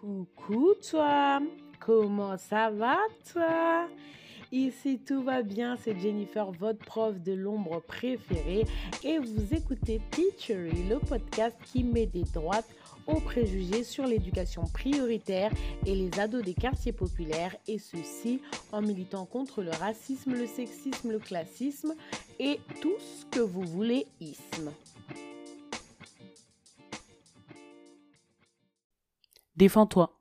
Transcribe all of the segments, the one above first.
Coucou toi, comment ça va toi? Ici tout va bien, c'est Jennifer, votre prof de l'ombre préférée. Et vous écoutez Teachery, le podcast qui met des droites aux préjugés sur l'éducation prioritaire et les ados des quartiers populaires et ceci en militant contre le racisme, le sexisme, le classisme et tout ce que vous voulez isme. Défends-toi.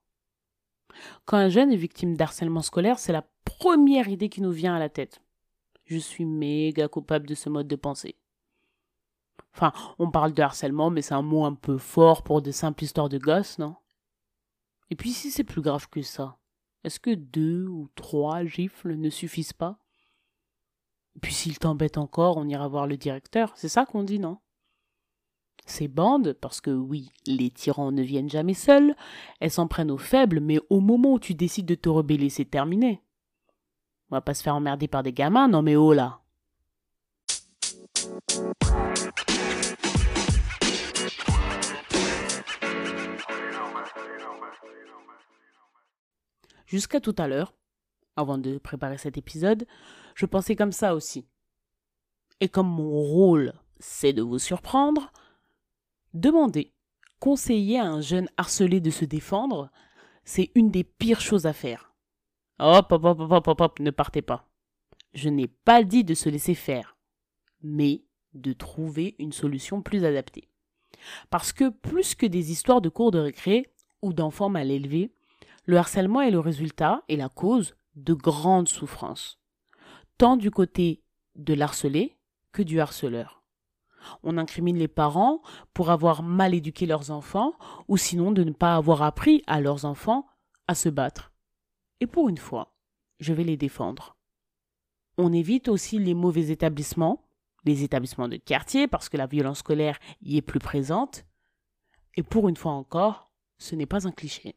Quand un jeune est victime d'harcèlement scolaire, c'est la première idée qui nous vient à la tête. Je suis méga coupable de ce mode de pensée. Enfin, on parle de harcèlement, mais c'est un mot un peu fort pour de simples histoires de gosses, non? Et puis si c'est plus grave que ça, est-ce que deux ou trois gifles ne suffisent pas? Et puis s'il t'embête encore, on ira voir le directeur, c'est ça qu'on dit, non? Ces bandes, parce que oui, les tyrans ne viennent jamais seuls, elles s'en prennent aux faibles, mais au moment où tu décides de te rebeller, c'est terminé. On va pas se faire emmerder par des gamins, non mais oh là. Jusqu'à tout à l'heure, avant de préparer cet épisode, je pensais comme ça aussi. Et comme mon rôle, c'est de vous surprendre, demander, conseiller à un jeune harcelé de se défendre, c'est une des pires choses à faire. Hop, hop, hop, hop, hop, hop, ne partez pas. Je n'ai pas dit de se laisser faire, mais de trouver une solution plus adaptée. Parce que plus que des histoires de cours de récré ou d'enfants mal élevés, le harcèlement est le résultat et la cause de grandes souffrances, tant du côté de l'harcelé que du harceleur. On incrimine les parents pour avoir mal éduqué leurs enfants ou sinon de ne pas avoir appris à leurs enfants à se battre. Et pour une fois, je vais les défendre. On évite aussi les mauvais établissements, les établissements de quartier parce que la violence scolaire y est plus présente. Et pour une fois encore, ce n'est pas un cliché.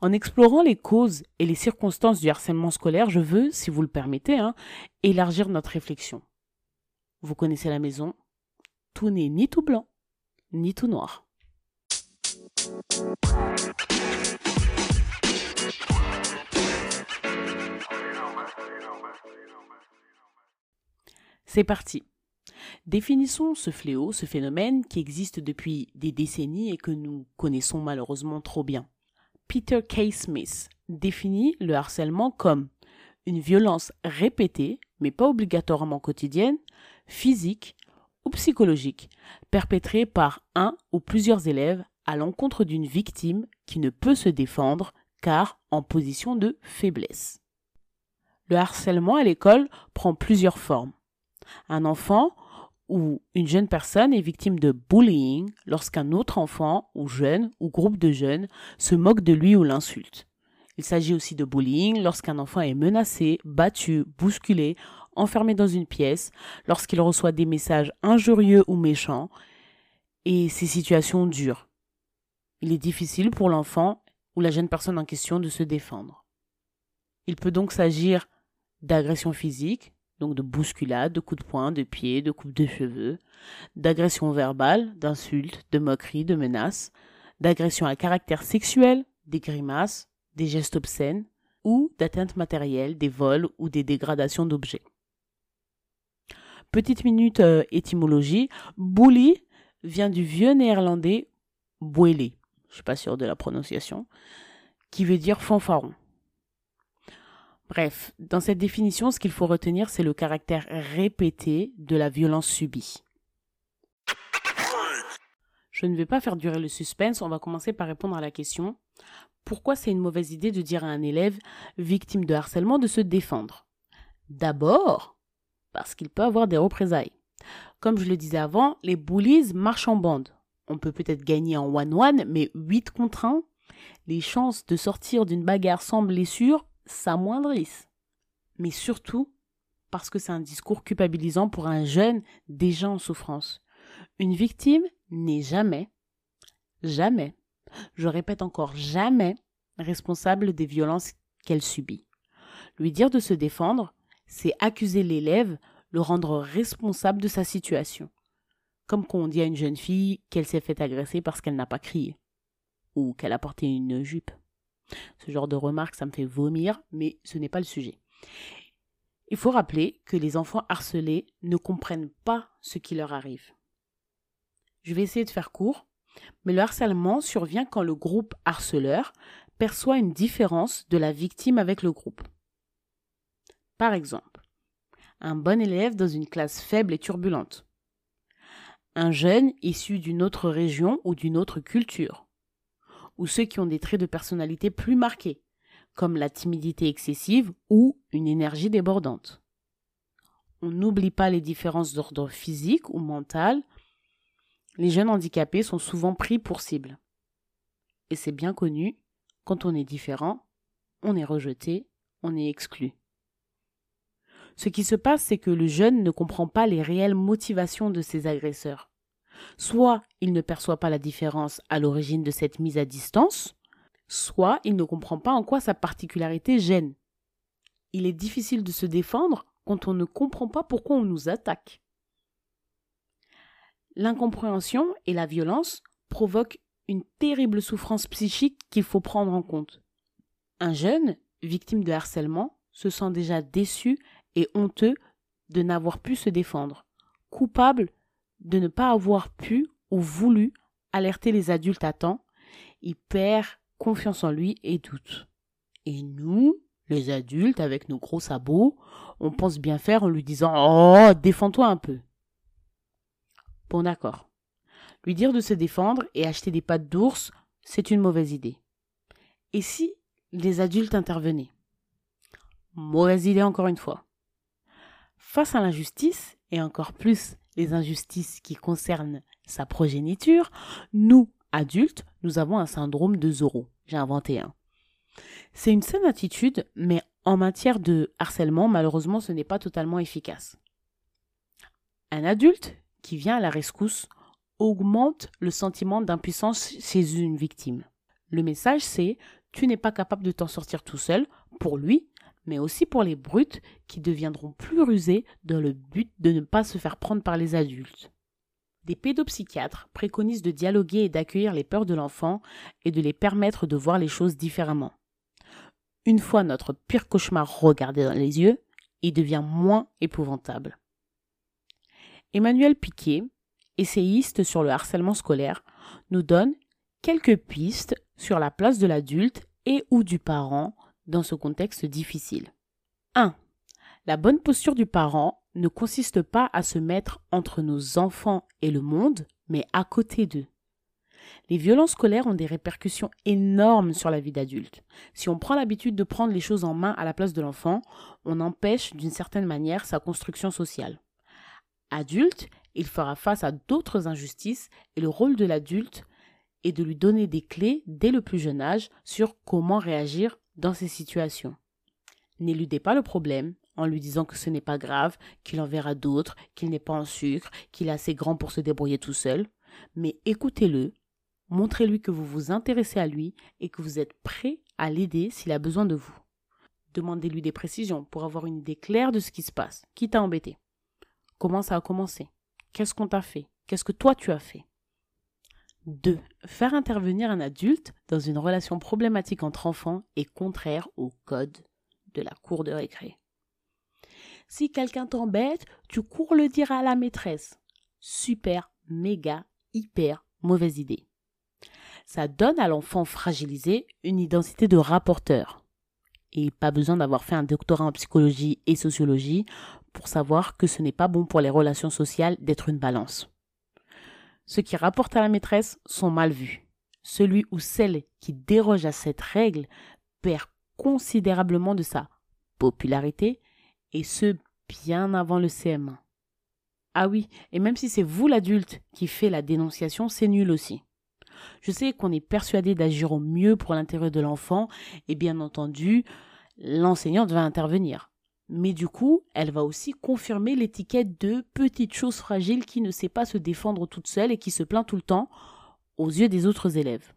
En explorant les causes et les circonstances du harcèlement scolaire, je veux, si vous le permettez, hein, élargir notre réflexion. Vous connaissez la maison, tout n'est ni tout blanc, ni tout noir. C'est parti. Définissons ce fléau, ce phénomène qui existe depuis des décennies et que nous connaissons malheureusement trop bien. Peter K. Smith définit le harcèlement comme une violence répétée, mais pas obligatoirement quotidienne, physique ou psychologique, perpétrée par un ou plusieurs élèves à l'encontre d'une victime qui ne peut se défendre car en position de faiblesse. Le harcèlement à l'école prend plusieurs formes. Un enfant ou une jeune personne est victime de bullying lorsqu'un autre enfant ou jeune ou groupe de jeunes se moque de lui ou l'insulte. Il s'agit aussi de bullying lorsqu'un enfant est menacé, battu, bousculé, enfermé dans une pièce, lorsqu'il reçoit des messages injurieux ou méchants, et ces situations durent. Il est difficile pour l'enfant ou la jeune personne en question de se défendre. Il peut donc s'agir d'agression physique, donc de bousculade, de coups de poing, de pied, de coupe de cheveux, d'agression verbale, d'insultes, de moqueries, de menaces, d'agression à caractère sexuel, des grimaces, des gestes obscènes, ou d'atteinte matérielle, des vols ou des dégradations d'objets. Petite minute euh, étymologie, bully vient du vieux néerlandais boele, je suis pas sûr de la prononciation, qui veut dire fanfaron. Bref, dans cette définition, ce qu'il faut retenir, c'est le caractère répété de la violence subie. Je ne vais pas faire durer le suspense, on va commencer par répondre à la question. Pourquoi c'est une mauvaise idée de dire à un élève victime de harcèlement de se défendre? D'abord, parce qu'il peut avoir des représailles. Comme je le disais avant, les bullies marchent en bande. On peut peut-être gagner en one-one, mais 8 contre 1, les chances de sortir d'une bagarre sans blessure s'amoindrissent. Mais surtout parce que c'est un discours culpabilisant pour un jeune déjà en souffrance. Une victime n'est jamais, jamais, je répète encore jamais, responsable des violences qu'elle subit. Lui dire de se défendre, c'est accuser l'élève, le rendre responsable de sa situation. Comme quand on dit à une jeune fille qu'elle s'est fait agresser parce qu'elle n'a pas crié. ou qu'elle a porté une jupe. Ce genre de remarques, ça me fait vomir, mais ce n'est pas le sujet. Il faut rappeler que les enfants harcelés ne comprennent pas ce qui leur arrive. Je vais essayer de faire court, mais le harcèlement survient quand le groupe harceleur perçoit une différence de la victime avec le groupe. Par exemple, un bon élève dans une classe faible et turbulente. Un jeune issu d'une autre région ou d'une autre culture. Ou ceux qui ont des traits de personnalité plus marqués, comme la timidité excessive ou une énergie débordante. On n'oublie pas les différences d'ordre physique ou mental. Les jeunes handicapés sont souvent pris pour cible. Et c'est bien connu, quand on est différent, on est rejeté, on est exclu. Ce qui se passe, c'est que le jeune ne comprend pas les réelles motivations de ses agresseurs. Soit il ne perçoit pas la différence à l'origine de cette mise à distance, soit il ne comprend pas en quoi sa particularité gêne. Il est difficile de se défendre quand on ne comprend pas pourquoi on nous attaque. L'incompréhension et la violence provoquent une terrible souffrance psychique qu'il faut prendre en compte. Un jeune, victime de harcèlement, se sent déjà déçu et honteux de n'avoir pu se défendre, coupable de ne pas avoir pu ou voulu alerter les adultes à temps, il perd confiance en lui et doute. Et nous, les adultes, avec nos gros sabots, on pense bien faire en lui disant Oh, défends-toi un peu. Bon, d'accord. Lui dire de se défendre et acheter des pattes d'ours, c'est une mauvaise idée. Et si les adultes intervenaient? Mauvaise idée encore une fois. Face à l'injustice, et encore plus les injustices qui concernent sa progéniture, nous, adultes, nous avons un syndrome de Zorro. J'ai inventé un. C'est une saine attitude, mais en matière de harcèlement, malheureusement, ce n'est pas totalement efficace. Un adulte qui vient à la rescousse augmente le sentiment d'impuissance chez une victime. Le message c'est tu n'es pas capable de t'en sortir tout seul, pour lui, mais aussi pour les brutes qui deviendront plus rusées dans le but de ne pas se faire prendre par les adultes. Des pédopsychiatres préconisent de dialoguer et d'accueillir les peurs de l'enfant et de les permettre de voir les choses différemment. Une fois notre pire cauchemar regardé dans les yeux, il devient moins épouvantable. Emmanuel Piquet, essayiste sur le harcèlement scolaire, nous donne quelques pistes sur la place de l'adulte et ou du parent dans ce contexte difficile. 1. La bonne posture du parent ne consiste pas à se mettre entre nos enfants et le monde, mais à côté d'eux. Les violences scolaires ont des répercussions énormes sur la vie d'adulte. Si on prend l'habitude de prendre les choses en main à la place de l'enfant, on empêche d'une certaine manière sa construction sociale. Adulte, il fera face à d'autres injustices et le rôle de l'adulte est de lui donner des clés dès le plus jeune âge sur comment réagir dans ces situations. N'éludez pas le problème en lui disant que ce n'est pas grave, qu'il en verra d'autres, qu'il n'est pas en sucre, qu'il est assez grand pour se débrouiller tout seul, mais écoutez-le, montrez-lui que vous vous intéressez à lui et que vous êtes prêt à l'aider s'il a besoin de vous. Demandez-lui des précisions pour avoir une idée claire de ce qui se passe. Qui t'a embêté? Comment ça a commencé? Qu'est-ce qu'on t'a fait? Qu'est-ce que toi tu as fait? 2. Faire intervenir un adulte dans une relation problématique entre enfants est contraire au code de la cour de récré. Si quelqu'un t'embête, tu cours le dire à la maîtresse. Super, méga, hyper mauvaise idée. Ça donne à l'enfant fragilisé une identité de rapporteur. Et pas besoin d'avoir fait un doctorat en psychologie et sociologie pour savoir que ce n'est pas bon pour les relations sociales d'être une balance. Ceux qui rapportent à la maîtresse sont mal vus. Celui ou celle qui déroge à cette règle perd considérablement de sa popularité et ce bien avant le CM1. Ah oui, et même si c'est vous l'adulte qui fait la dénonciation, c'est nul aussi. Je sais qu'on est persuadé d'agir au mieux pour l'intérêt de l'enfant, et bien entendu, l'enseignante va intervenir. Mais du coup, elle va aussi confirmer l'étiquette de petite chose fragile qui ne sait pas se défendre toute seule et qui se plaint tout le temps aux yeux des autres élèves.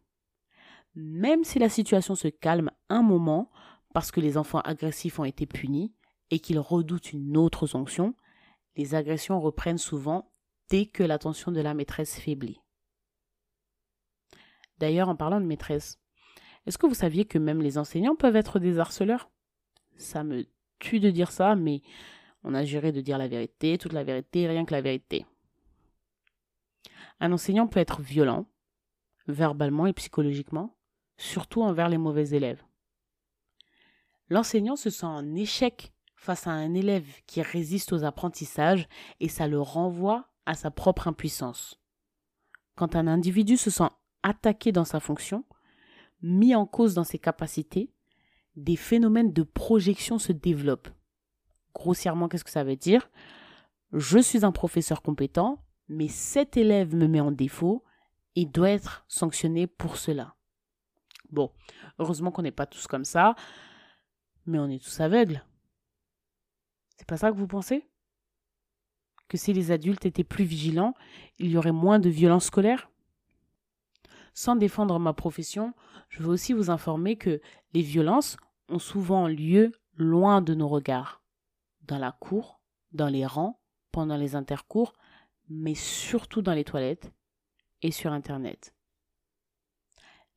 Même si la situation se calme un moment, parce que les enfants agressifs ont été punis et qu'ils redoutent une autre sanction, les agressions reprennent souvent dès que l'attention de la maîtresse faiblit. D'ailleurs, en parlant de maîtresse, est-ce que vous saviez que même les enseignants peuvent être des harceleurs? Ça me tue de dire ça, mais on a juré de dire la vérité, toute la vérité, rien que la vérité. Un enseignant peut être violent, verbalement et psychologiquement, surtout envers les mauvais élèves. L'enseignant se sent en échec face à un élève qui résiste aux apprentissages et ça le renvoie à sa propre impuissance. Quand un individu se sent attaqué dans sa fonction, mis en cause dans ses capacités, des phénomènes de projection se développent. Grossièrement, qu'est-ce que ça veut dire? Je suis un professeur compétent, mais cet élève me met en défaut et doit être sanctionné pour cela. Bon, heureusement qu'on n'est pas tous comme ça, mais on est tous aveugles. C'est pas ça que vous pensez? Que si les adultes étaient plus vigilants, il y aurait moins de violences scolaires? Sans défendre ma profession, je veux aussi vous informer que les violences ont souvent lieu loin de nos regards. Dans la cour, dans les rangs, pendant les intercours, mais surtout dans les toilettes et sur Internet.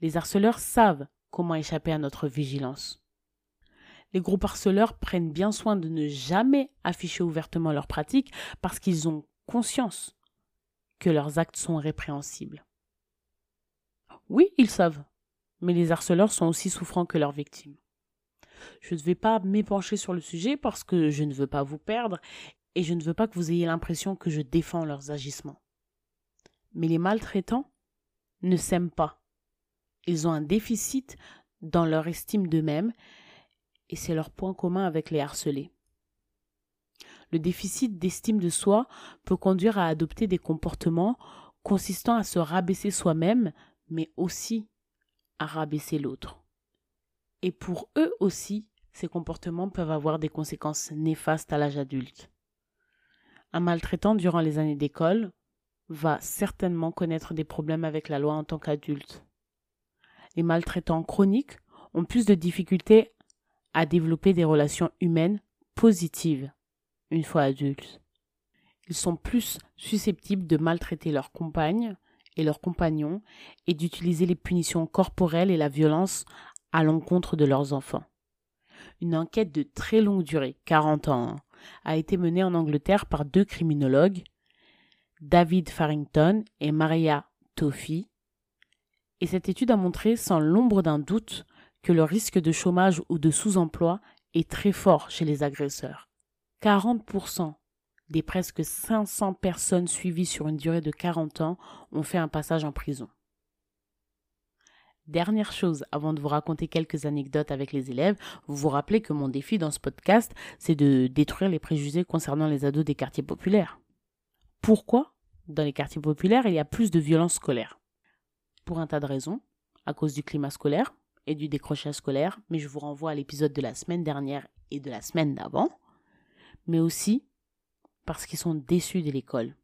Les harceleurs savent comment échapper à notre vigilance. Les groupes harceleurs prennent bien soin de ne jamais afficher ouvertement leurs pratiques parce qu'ils ont conscience que leurs actes sont répréhensibles. Oui, ils savent, mais les harceleurs sont aussi souffrants que leurs victimes. Je ne vais pas m'épancher sur le sujet parce que je ne veux pas vous perdre et je ne veux pas que vous ayez l'impression que je défends leurs agissements. Mais les maltraitants ne s'aiment pas. Ils ont un déficit dans leur estime d'eux-mêmes et c'est leur point commun avec les harcelés. Le déficit d'estime de soi peut conduire à adopter des comportements consistant à se rabaisser soi-même, mais aussi à rabaisser l'autre. Et pour eux aussi, ces comportements peuvent avoir des conséquences néfastes à l'âge adulte. Un maltraitant durant les années d'école va certainement connaître des problèmes avec la loi en tant qu'adulte. Les maltraitants chroniques ont plus de difficultés à développer des relations humaines positives une fois adultes. Ils sont plus susceptibles de maltraiter leurs compagnes et leurs compagnons et d'utiliser les punitions corporelles et la violence à l'encontre de leurs enfants. Une enquête de très longue durée, 40 ans, hein, a été menée en Angleterre par deux criminologues, David Farrington et Maria Toffy, et cette étude a montré sans l'ombre d'un doute que le risque de chômage ou de sous-emploi est très fort chez les agresseurs. 40% des presque 500 personnes suivies sur une durée de 40 ans ont fait un passage en prison. Dernière chose, avant de vous raconter quelques anecdotes avec les élèves, vous vous rappelez que mon défi dans ce podcast, c'est de détruire les préjugés concernant les ados des quartiers populaires. Pourquoi, dans les quartiers populaires, il y a plus de violence scolaire Pour un tas de raisons, à cause du climat scolaire, et du décrochage scolaire, mais je vous renvoie à l'épisode de la semaine dernière et de la semaine d'avant, mais aussi parce qu'ils sont déçus de l'école.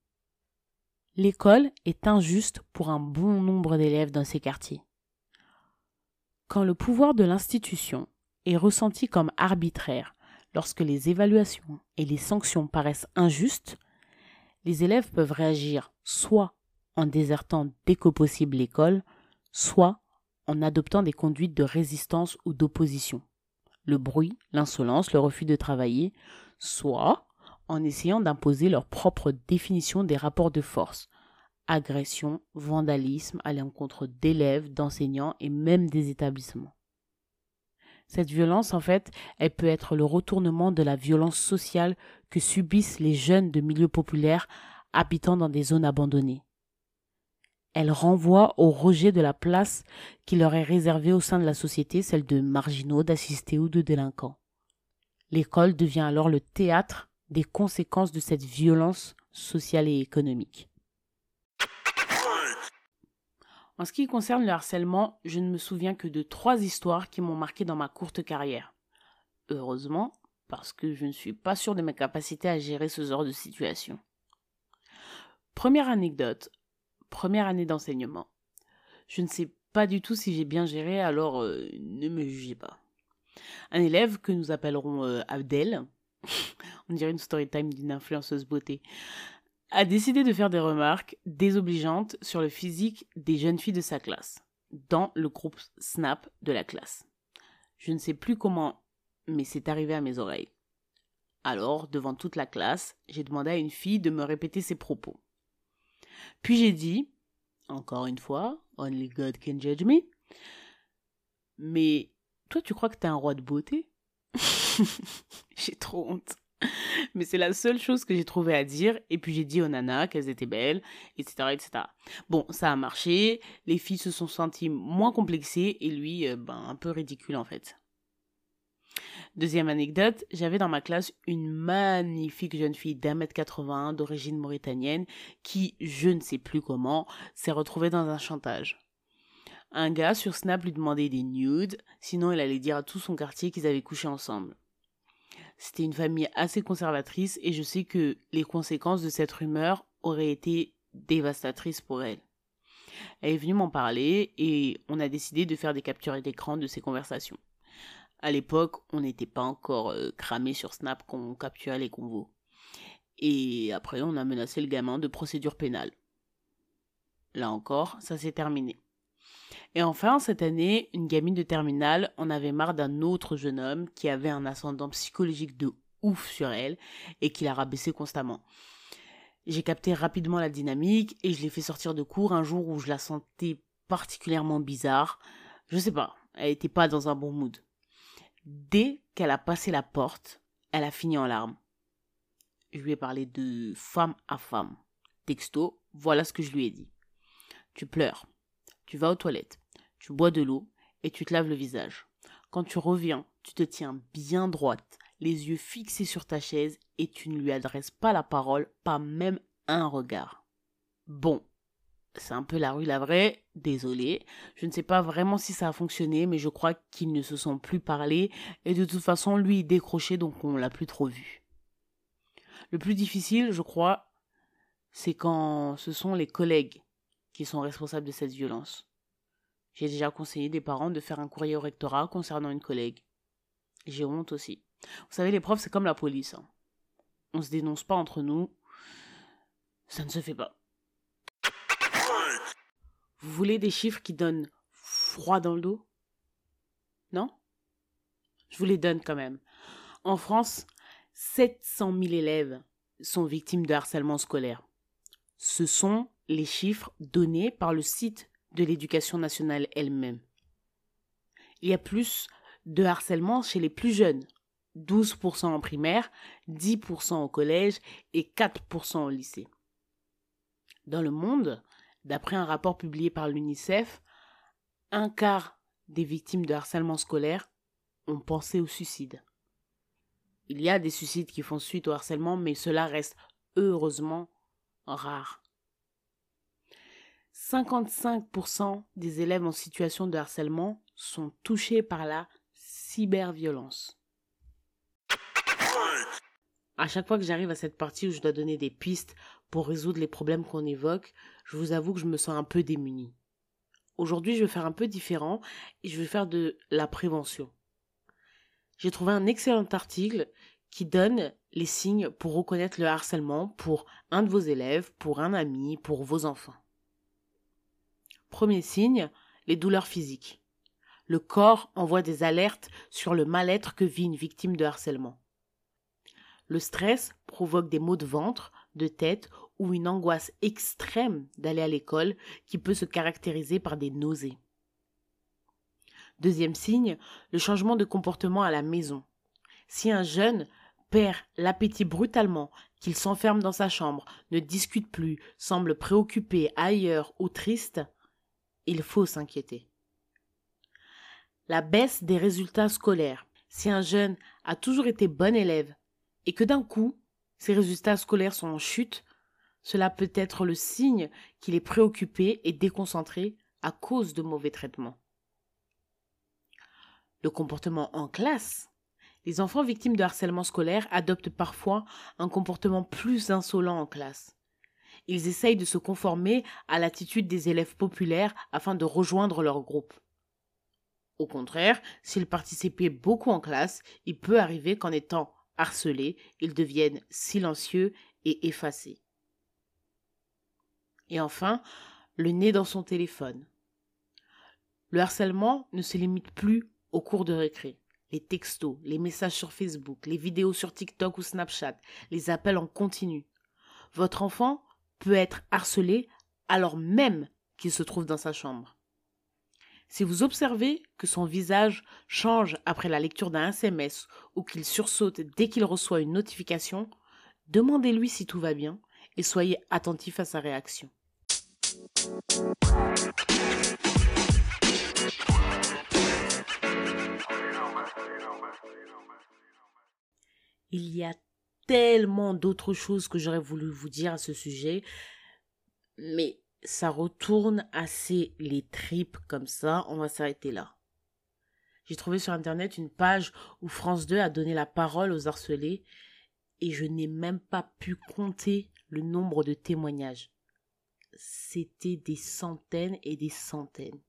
L'école est injuste pour un bon nombre d'élèves dans ces quartiers. Quand le pouvoir de l'institution est ressenti comme arbitraire, lorsque les évaluations et les sanctions paraissent injustes, les élèves peuvent réagir soit en désertant dès que possible l'école, soit en adoptant des conduites de résistance ou d'opposition. Le bruit, l'insolence, le refus de travailler, soit en essayant d'imposer leur propre définition des rapports de force, agression, vandalisme à l'encontre d'élèves, d'enseignants et même des établissements. Cette violence, en fait, elle peut être le retournement de la violence sociale que subissent les jeunes de milieux populaires habitant dans des zones abandonnées. Elle renvoie au rejet de la place qui leur est réservée au sein de la société, celle de marginaux, d'assistés ou de délinquants. L'école devient alors le théâtre des conséquences de cette violence sociale et économique. En ce qui concerne le harcèlement, je ne me souviens que de trois histoires qui m'ont marqué dans ma courte carrière. Heureusement, parce que je ne suis pas sûr de mes capacités à gérer ce genre de situation. Première anecdote, première année d'enseignement. Je ne sais pas du tout si j'ai bien géré, alors euh, ne me jugez pas. Un élève que nous appellerons euh, Abdel, on dirait une story time d'une influenceuse beauté, a décidé de faire des remarques désobligeantes sur le physique des jeunes filles de sa classe. dans le groupe Snap de la classe. Je ne sais plus comment, mais c'est arrivé à mes oreilles. Alors, devant toute la classe, j'ai demandé à une fille de me répéter ses propos. Puis j'ai dit, encore une fois, Only God can judge me. Mais toi, tu crois que t'es un roi de beauté? J'ai trop honte. Mais c'est la seule chose que j'ai trouvé à dire. Et puis j'ai dit aux nanas qu'elles étaient belles, etc., etc. Bon, ça a marché. Les filles se sont senties moins complexées et lui, euh, ben, un peu ridicule en fait. Deuxième anecdote, j'avais dans ma classe une magnifique jeune fille d'un mètre 81 d'origine mauritanienne qui, je ne sais plus comment, s'est retrouvée dans un chantage. Un gars sur Snap lui demandait des nudes, sinon il allait dire à tout son quartier qu'ils avaient couché ensemble. C'était une famille assez conservatrice et je sais que les conséquences de cette rumeur auraient été dévastatrices pour elle. Elle est venue m'en parler et on a décidé de faire des captures d'écran de ces conversations. À l'époque, on n'était pas encore euh, cramé sur Snap qu'on capturait les convos. Et après, on a menacé le gamin de procédure pénale. Là encore, ça s'est terminé. Et enfin, cette année, une gamine de terminale en avait marre d'un autre jeune homme qui avait un ascendant psychologique de ouf sur elle et qui la rabaissait constamment. J'ai capté rapidement la dynamique et je l'ai fait sortir de cours un jour où je la sentais particulièrement bizarre. Je sais pas, elle était pas dans un bon mood. Dès qu'elle a passé la porte, elle a fini en larmes. Je lui ai parlé de femme à femme. Texto, voilà ce que je lui ai dit. Tu pleures, tu vas aux toilettes, tu bois de l'eau et tu te laves le visage. Quand tu reviens, tu te tiens bien droite, les yeux fixés sur ta chaise et tu ne lui adresses pas la parole, pas même un regard. Bon, c'est un peu la rue la vraie, désolé. Je ne sais pas vraiment si ça a fonctionné, mais je crois qu'ils ne se sont plus parlé et de toute façon lui décroché donc on l'a plus trop vu. Le plus difficile, je crois, c'est quand ce sont les collègues qui sont responsables de cette violence. J'ai déjà conseillé des parents de faire un courrier au rectorat concernant une collègue. J'ai honte aussi. Vous savez, les profs, c'est comme la police. Hein. On se dénonce pas entre nous. Ça ne se fait pas. Vous voulez des chiffres qui donnent froid dans le dos? Non? Je vous les donne quand même. En France, 700 000 élèves sont victimes de harcèlement scolaire. Ce sont les chiffres donnés par le site de l'éducation nationale elle-même. Il y a plus de harcèlement chez les plus jeunes, 12% en primaire, 10% au collège et 4% au lycée. Dans le monde, d'après un rapport publié par l'UNICEF, un quart des victimes de harcèlement scolaire ont pensé au suicide. Il y a des suicides qui font suite au harcèlement, mais cela reste heureusement rare. 55% des élèves en situation de harcèlement sont touchés par la cyberviolence. À chaque fois que j'arrive à cette partie où je dois donner des pistes pour résoudre les problèmes qu'on évoque, je vous avoue que je me sens un peu démunie. Aujourd'hui, je vais faire un peu différent et je vais faire de la prévention. J'ai trouvé un excellent article qui donne les signes pour reconnaître le harcèlement pour un de vos élèves, pour un ami, pour vos enfants. Premier signe, les douleurs physiques. Le corps envoie des alertes sur le mal-être que vit une victime de harcèlement. Le stress provoque des maux de ventre, de tête ou une angoisse extrême d'aller à l'école qui peut se caractériser par des nausées. Deuxième signe, le changement de comportement à la maison. Si un jeune perd l'appétit brutalement, qu'il s'enferme dans sa chambre, ne discute plus, semble préoccupé ailleurs ou triste, il faut s'inquiéter. La baisse des résultats scolaires. Si un jeune a toujours été bon élève et que d'un coup, ses résultats scolaires sont en chute, cela peut être le signe qu'il est préoccupé et déconcentré à cause de mauvais traitements. Le comportement en classe. Les enfants victimes de harcèlement scolaire adoptent parfois un comportement plus insolent en classe ils essayent de se conformer à l'attitude des élèves populaires afin de rejoindre leur groupe. Au contraire, s'ils participaient beaucoup en classe, il peut arriver qu'en étant harcelés, ils deviennent silencieux et effacés. Et enfin, le nez dans son téléphone. Le harcèlement ne se limite plus aux cours de récré. Les textos, les messages sur Facebook, les vidéos sur TikTok ou Snapchat, les appels en continu. Votre enfant peut être harcelé alors même qu'il se trouve dans sa chambre. Si vous observez que son visage change après la lecture d'un SMS ou qu'il sursaute dès qu'il reçoit une notification, demandez-lui si tout va bien et soyez attentif à sa réaction. Tellement d'autres choses que j'aurais voulu vous dire à ce sujet, mais ça retourne assez les tripes comme ça, on va s'arrêter là. J'ai trouvé sur internet une page où France 2 a donné la parole aux harcelés et je n'ai même pas pu compter le nombre de témoignages. C'était des centaines et des centaines.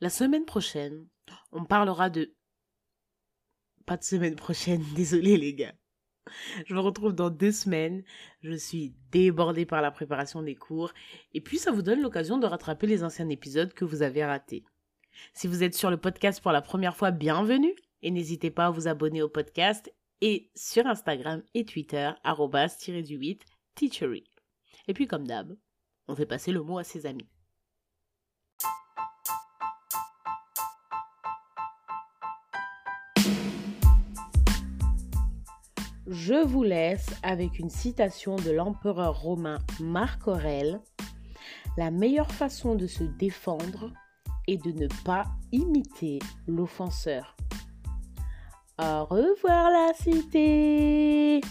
La semaine prochaine, on parlera de... Pas de semaine prochaine, désolé les gars. Je me retrouve dans deux semaines. Je suis débordée par la préparation des cours. Et puis, ça vous donne l'occasion de rattraper les anciens épisodes que vous avez ratés. Si vous êtes sur le podcast pour la première fois, bienvenue. Et n'hésitez pas à vous abonner au podcast et sur Instagram et Twitter, arrobas-du8 teachery. Et puis, comme d'hab, on fait passer le mot à ses amis. Je vous laisse avec une citation de l'empereur romain Marc Aurèle. La meilleure façon de se défendre est de ne pas imiter l'offenseur. Au revoir la cité